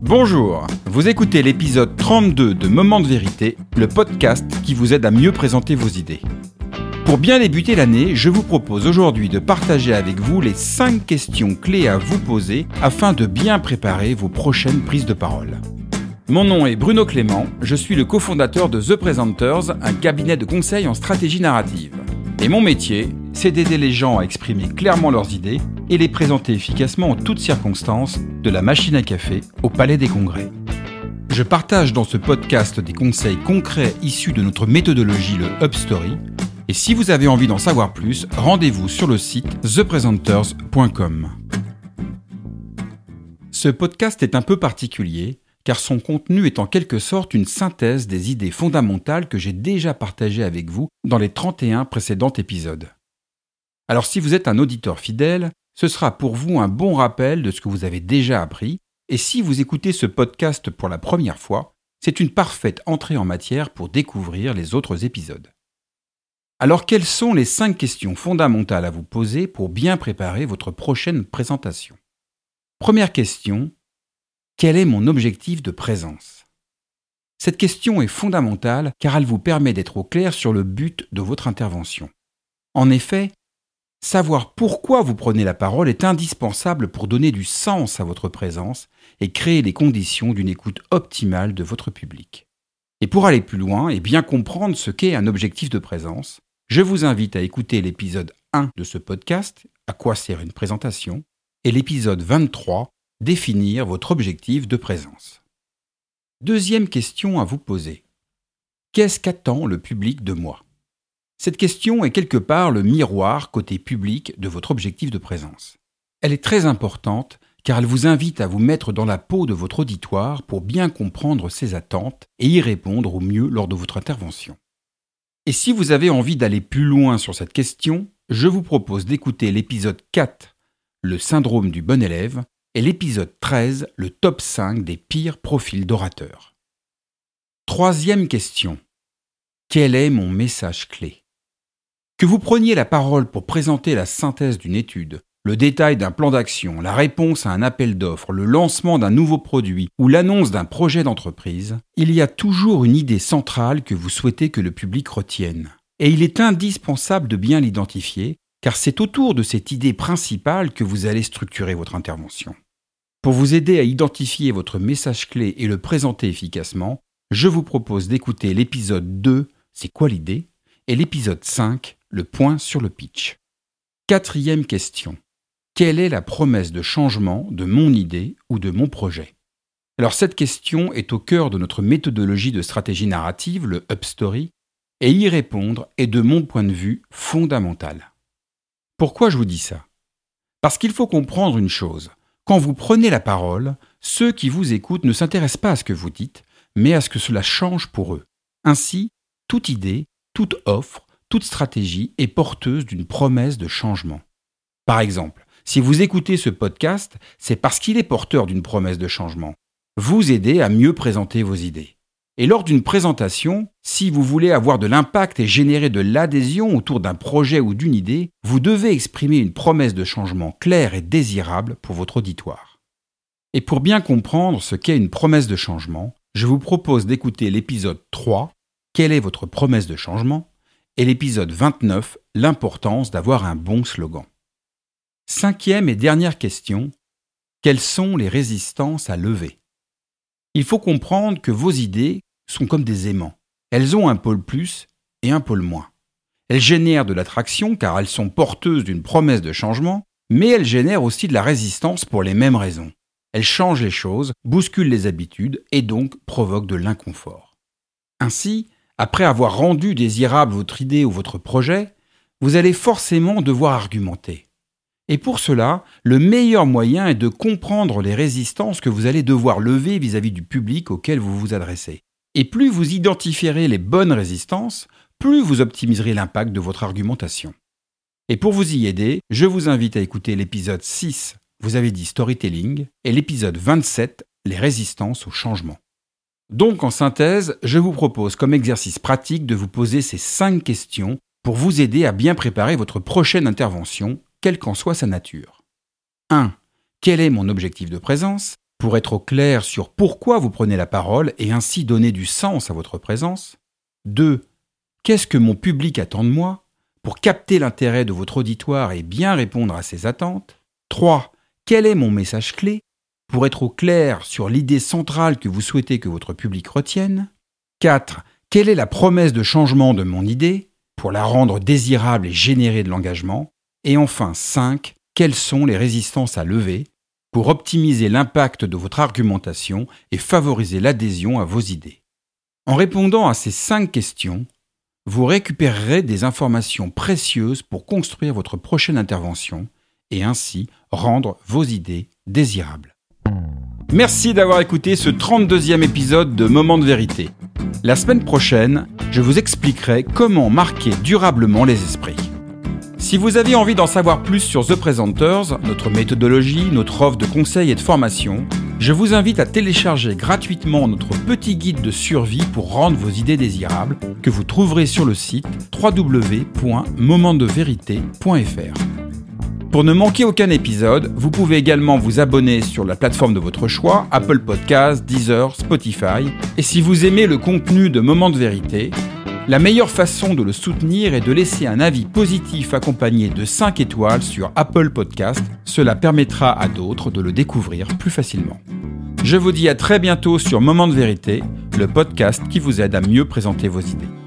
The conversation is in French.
Bonjour, vous écoutez l'épisode 32 de Moment de vérité, le podcast qui vous aide à mieux présenter vos idées. Pour bien débuter l'année, je vous propose aujourd'hui de partager avec vous les 5 questions clés à vous poser afin de bien préparer vos prochaines prises de parole. Mon nom est Bruno Clément, je suis le cofondateur de The Presenters, un cabinet de conseil en stratégie narrative. Et mon métier, c'est d'aider les gens à exprimer clairement leurs idées et les présenter efficacement en toutes circonstances, de la machine à café au palais des congrès. Je partage dans ce podcast des conseils concrets issus de notre méthodologie, le Upstory. Et si vous avez envie d'en savoir plus, rendez-vous sur le site thepresenters.com. Ce podcast est un peu particulier car son contenu est en quelque sorte une synthèse des idées fondamentales que j'ai déjà partagées avec vous dans les 31 précédents épisodes. Alors si vous êtes un auditeur fidèle, ce sera pour vous un bon rappel de ce que vous avez déjà appris, et si vous écoutez ce podcast pour la première fois, c'est une parfaite entrée en matière pour découvrir les autres épisodes. Alors quelles sont les 5 questions fondamentales à vous poser pour bien préparer votre prochaine présentation? Première question, quel est mon objectif de présence? Cette question est fondamentale car elle vous permet d'être au clair sur le but de votre intervention. En effet, savoir pourquoi vous prenez la parole est indispensable pour donner du sens à votre présence et créer les conditions d'une écoute optimale de votre public. Et pour aller plus loin et bien comprendre ce qu'est un objectif de présence, je vous invite à écouter l'épisode 1 de ce podcast, À quoi sert une présentation, et l'épisode 23, définir votre objectif de présence. Deuxième question à vous poser. Qu'est-ce qu'attend le public de moi? Cette question est quelque part le miroir côté public de votre objectif de présence. Elle est très importante car elle vous invite à vous mettre dans la peau de votre auditoire pour bien comprendre ses attentes et y répondre au mieux lors de votre intervention. Et si vous avez envie d'aller plus loin sur cette question, je vous propose d'écouter l'épisode 4, Le syndrome du bon élève, et l'épisode 13, le top 5 des pires profils d'orateurs. Troisième question. Quel est mon message clé? Que vous preniez la parole pour présenter la synthèse d'une étude, le détail d'un plan d'action, la réponse à un appel d'offres, le lancement d'un nouveau produit ou l'annonce d'un projet d'entreprise, il y a toujours une idée centrale que vous souhaitez que le public retienne. Et il est indispensable de bien l'identifier car c'est autour de cette idée principale que vous allez structurer votre intervention. Pour vous aider à identifier votre message clé et le présenter efficacement, je vous propose d'écouter l'épisode 2, C'est quoi l'idée et l'épisode 5, Le point sur le pitch. Quatrième question. Quelle est la promesse de changement de mon idée ou de mon projet? Alors cette question est au cœur de notre méthodologie de stratégie narrative, le Upstory, et y répondre est de mon point de vue fondamental. Pourquoi je vous dis ça? Parce qu'il faut comprendre une chose. Quand vous prenez la parole, ceux qui vous écoutent ne s'intéressent pas à ce que vous dites, mais à ce que cela change pour eux. Ainsi, toute idée, toute offre, toute stratégie est porteuse d'une promesse de changement. Par exemple, si vous écoutez ce podcast, c'est parce qu'il est porteur d'une promesse de changement. Vous aider à mieux présenter vos idées. Et lors d'une présentation, si vous voulez avoir de l'impact et générer de l'adhésion autour d'un projet ou d'une idée, vous devez exprimer une promesse de changement claire et désirable pour votre auditoire. Et pour bien comprendre ce qu'est une promesse de changement, je vous propose d'écouter l'épisode 3, Quelle est votre promesse de changement? et l'épisode 29, L'importance d'avoir un bon slogan. Cinquième et dernière question, quelles sont les résistances à lever? Il faut comprendre que vos idées sont comme des aimants. Elles ont un pôle plus et un pôle moins. Elles génèrent de l'attraction car elles sont porteuses d'une promesse de changement, mais elles génèrent aussi de la résistance pour les mêmes raisons. Elles changent les choses, bousculent les habitudes et donc provoquent de l'inconfort. Ainsi, après avoir rendu désirable votre idée ou votre projet, vous allez forcément devoir argumenter. Et pour cela, le meilleur moyen est de comprendre les résistances que vous allez devoir lever vis-à-vis -vis du public auquel vous vous adressez. Et plus vous identifierez les bonnes résistances, plus vous optimiserez l'impact de votre argumentation. Et pour vous y aider, je vous invite à écouter l'épisode 6, vous avez dit storytelling, et l'épisode 27, les résistances au changement. Donc en synthèse, je vous propose comme exercice pratique de vous poser ces 5 questions pour vous aider à bien préparer votre prochaine intervention, quelle qu'en soit sa nature. 1. Quel est mon objectif de présence? Pour être au clair sur pourquoi vous prenez la parole et ainsi donner du sens à votre présence 2. Qu'est-ce que mon public attend de moi pour capter l'intérêt de votre auditoire et bien répondre à ses attentes? 3. Quel est mon message clé pour être au clair sur l'idée centrale que vous souhaitez que votre public retienne? 4. Quelle est la promesse de changement de mon idée pour la rendre désirable et générer de l'engagement? Et enfin 5. Quelles sont les résistances à lever pour optimiser l'impact de votre argumentation et favoriser l'adhésion à vos idées. En répondant à ces cinq questions, vous récupérerez des informations précieuses pour construire votre prochaine intervention et ainsi rendre vos idées désirables. Merci d'avoir écouté ce 32e épisode de Moment de vérité. La semaine prochaine, je vous expliquerai comment marquer durablement les esprits. Si vous avez envie d'en savoir plus sur The Presenters, notre méthodologie, notre offre de conseils et de formation, je vous invite à télécharger gratuitement notre petit guide de survie pour rendre vos idées désirables que vous trouverez sur le site www.momentdevérité.fr. Pour ne manquer aucun épisode, vous pouvez également vous abonner sur la plateforme de votre choix, Apple Podcasts, Deezer, Spotify. Et si vous aimez le contenu de Moment de vérité, la meilleure façon de le soutenir est de laisser un avis positif accompagné de 5 étoiles sur Apple Podcast. Cela permettra à d'autres de le découvrir plus facilement. Je vous dis à très bientôt sur Moment de vérité, le podcast qui vous aide à mieux présenter vos idées.